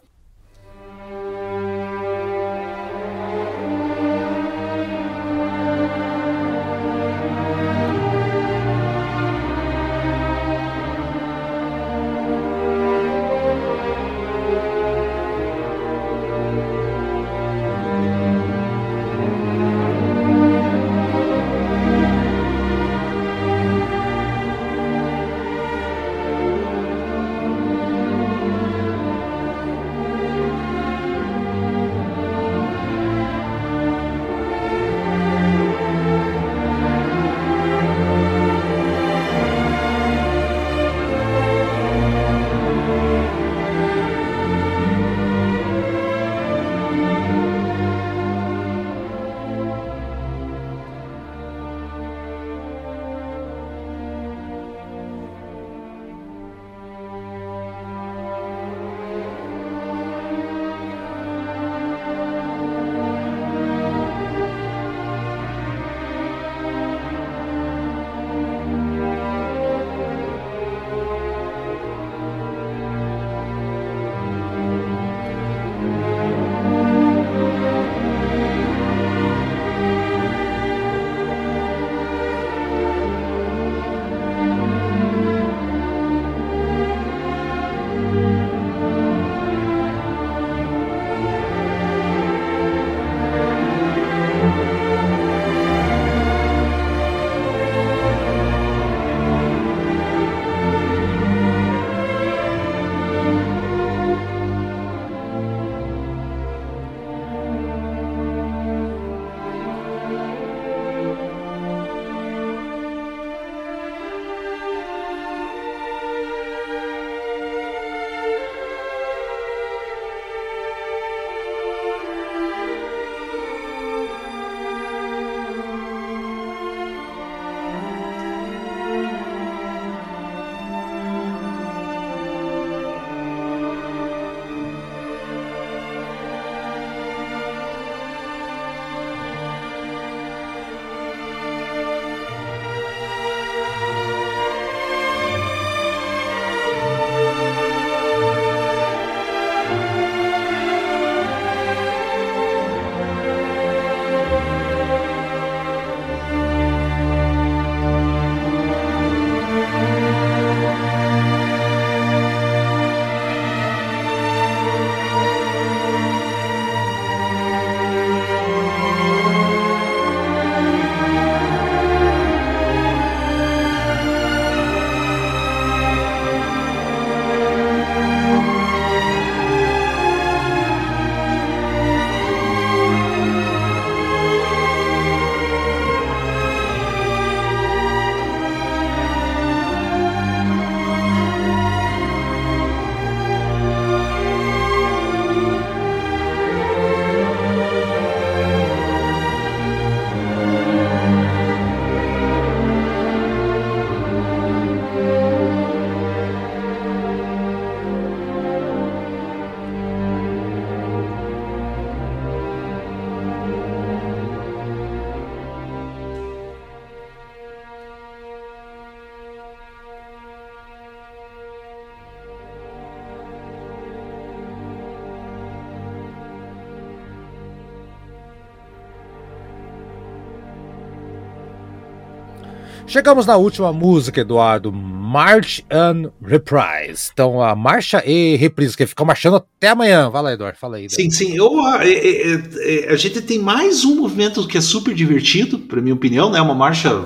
Chegamos na última música, Eduardo, March and Reprise. Então, a marcha e reprise, que fica marchando até amanhã. Vai lá, Eduardo, fala aí. Sim, sim. Eu, a, é, é, é, a gente tem mais um movimento que é super divertido, para minha opinião, né? Uma marcha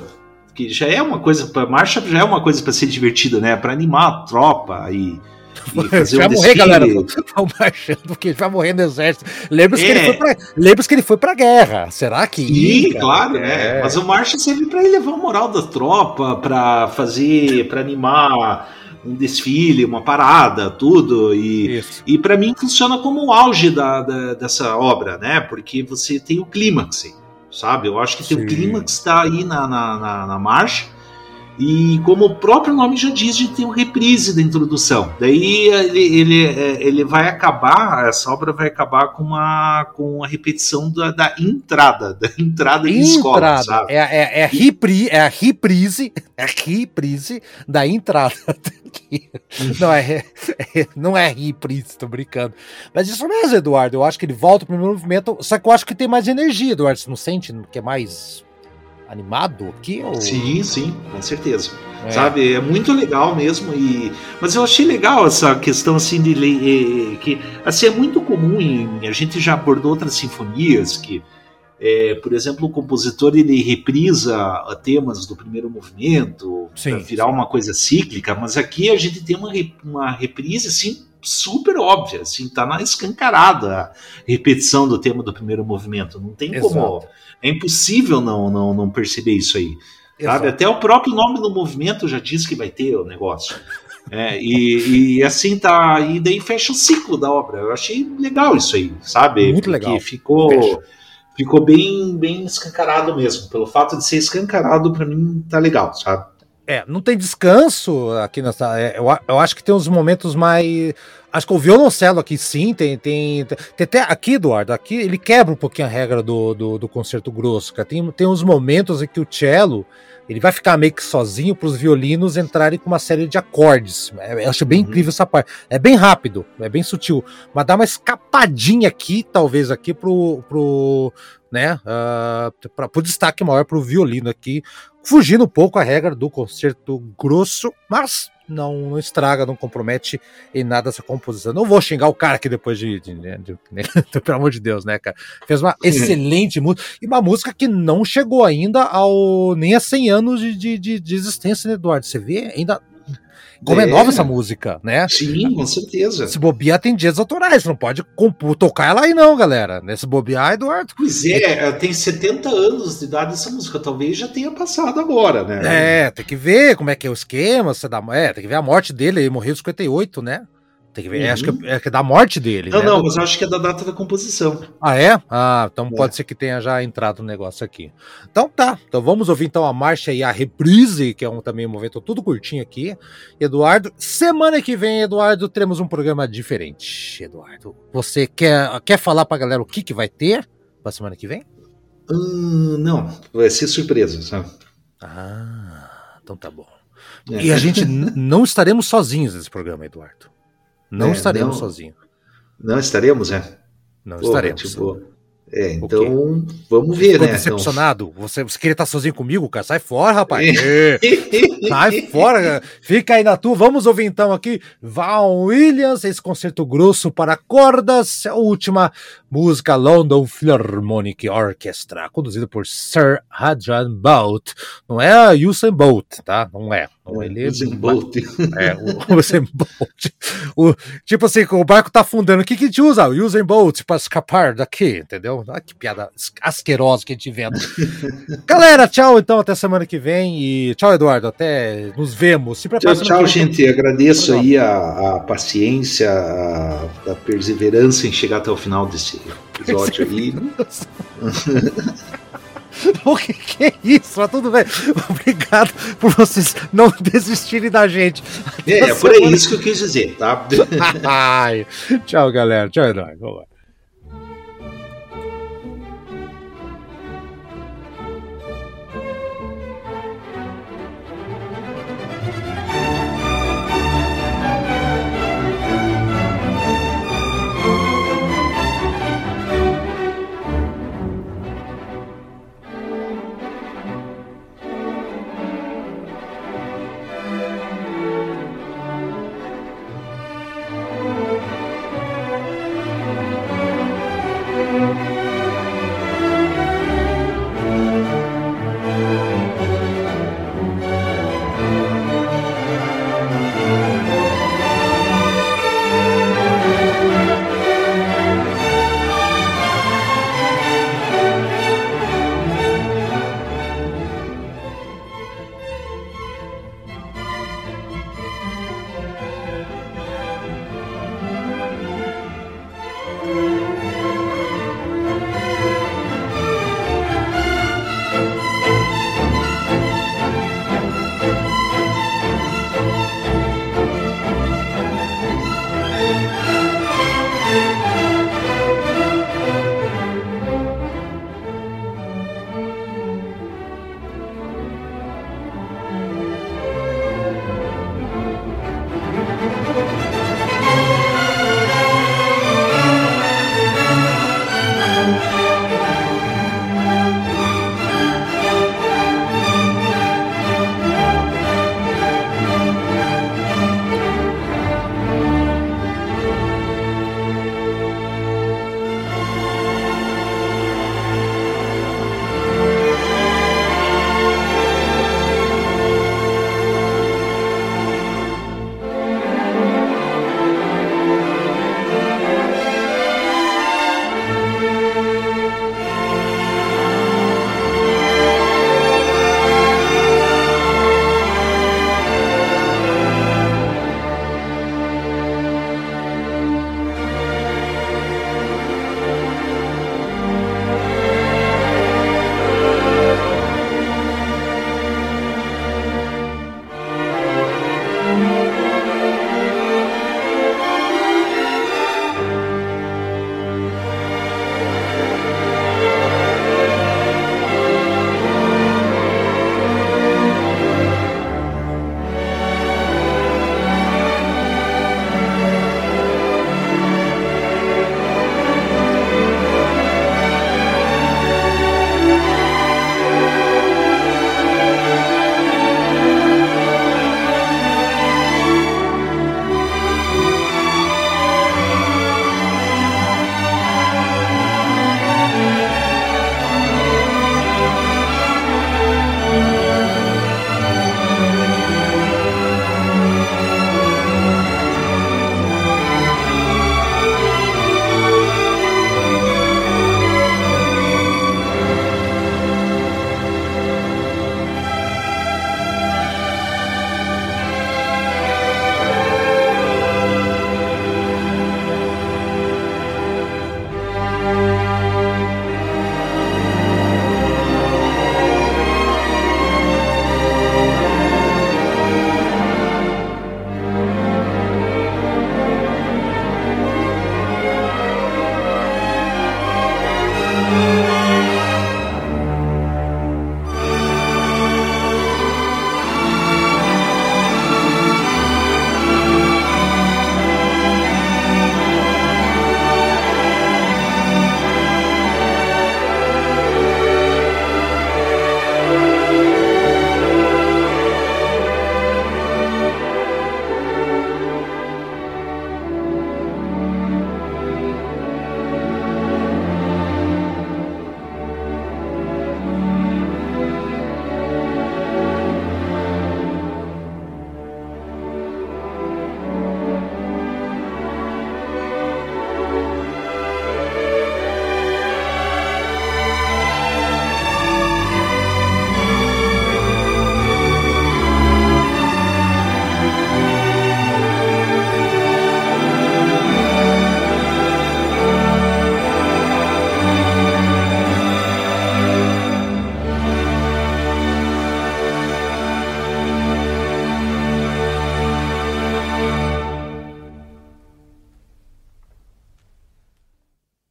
que já é uma coisa, para marcha já é uma coisa para ser divertida, né? Para animar a tropa e fazer vai um morrer, galera. Vão marchando, porque vai morrer no exército. Lembra-se é. que, ele foi pra, lembra que ele foi pra guerra. Será que. Sim, cara? claro, é. é. Mas o marcha serve para levar a moral da tropa, para fazer, para animar um desfile, uma parada, tudo. E, e para mim funciona como o auge da, da, dessa obra, né? Porque você tem o clímax, sabe? Eu acho que tem o clímax está aí na, na, na, na marcha. E como o próprio nome já diz, a gente tem um reprise da introdução. Daí ele, ele, é, ele vai acabar, essa obra vai acabar com uma, com a repetição da, da entrada, da entrada de escola, sabe? É, é, é, a repri, é a reprise, é a reprise da entrada. não é, é, não é reprise, tô brincando. Mas isso mesmo, Eduardo, eu acho que ele volta pro primeiro movimento, só que eu acho que tem mais energia, Eduardo, você não sente que é mais animado aqui? Ou... Sim, sim, com certeza. É. Sabe, é muito legal mesmo e mas eu achei legal essa questão assim de é, que assim é muito comum em, a gente já abordou outras sinfonias que é, por exemplo, o compositor ele reprisa temas do primeiro movimento para virar uma coisa cíclica, mas aqui a gente tem uma, uma reprise assim super óbvia, assim, tá na escancarada a repetição do tema do primeiro movimento. Não tem Exato. como é impossível não, não, não perceber isso aí. Sabe? Até o próprio nome do movimento já diz que vai ter o negócio. É, e, e, assim tá. E daí fecha o ciclo da obra. Eu achei legal isso aí, sabe? Muito Porque legal. Ficou, ficou bem, bem escancarado mesmo. Pelo fato de ser escancarado, para mim tá legal, sabe? É, não tem descanso aqui nessa. É, eu, eu acho que tem uns momentos mais. Acho que o violoncelo aqui sim, tem, tem, tem, até aqui, Eduardo, aqui ele quebra um pouquinho a regra do, do, do concerto grosso, cara. Tem, tem uns momentos em que o cello ele vai ficar meio que sozinho para os violinos entrarem com uma série de acordes. É, eu acho bem uhum. incrível essa parte. É bem rápido, é bem sutil, mas dá uma escapadinha aqui, talvez aqui pro, pro né, uh, para o destaque maior para o violino aqui, fugindo um pouco a regra do concerto grosso, mas não, não estraga, não compromete em nada essa composição. Não vou xingar o cara que depois de, de, de, de, pelo amor de Deus, né, cara? Fez uma excelente música e uma música que não chegou ainda ao nem a 100 anos de, de, de, existência, né, Eduardo? Você vê ainda como é, é nova essa música, né? Sim, com certeza. Se bobear tem dias autorais, não pode compor, tocar ela aí não, galera. Nesse bobear, Eduardo. Pois é, tem 70 anos de idade essa música, talvez já tenha passado agora, né? É, tem que ver como é que é o esquema, você dá, é, tem que ver a morte dele, ele morreu em 58, né? Tem que ver, uhum. acho que é, é, da morte dele. Não, né? não, mas eu acho que é da data da composição. Ah, é? Ah, então é. pode ser que tenha já entrado no negócio aqui. Então tá, então vamos ouvir então a marcha e a reprise, que é um também um momento tudo curtinho aqui. Eduardo, semana que vem, Eduardo, teremos um programa diferente. Eduardo, você quer, quer falar pra galera o que, que vai ter pra semana que vem? Hum, não, vai ser surpresa, sabe? Ah, então tá bom. É. E a gente não estaremos sozinhos nesse programa, Eduardo. Não é, estaremos sozinhos. Não estaremos, é? Não Pô, estaremos. Tipo, é, então vamos ver, Ficou né? decepcionado? Então... Você, você queria estar sozinho comigo, cara? Sai fora, rapaz. É. Sai fora. Fica aí na tua. Vamos ouvir então aqui Val Williams, esse concerto grosso para cordas, a última música London Philharmonic Orchestra, conduzido por Sir Hadran Bolt. Não é a Usain Bolt, tá? Não é. Não, ele é Usain Bolt. É, o Usain Bolt. O, tipo assim, o barco tá afundando. O que que a gente usa? O Usain Bolt para escapar daqui, entendeu? Ah, que piada asquerosa que a gente inventa. Galera, tchau então, até semana que vem. E tchau, Eduardo, até nos vemos. Se tchau, tchau, gente. Agradeço aí a, a paciência, a, a perseverança em chegar até o final desse episódio aí. O que, que, é isso? Mas tudo bem. Obrigado por vocês não desistirem da gente. É, é por isso que eu quis dizer, tá? Tchau, galera. Tchau, Eduardo.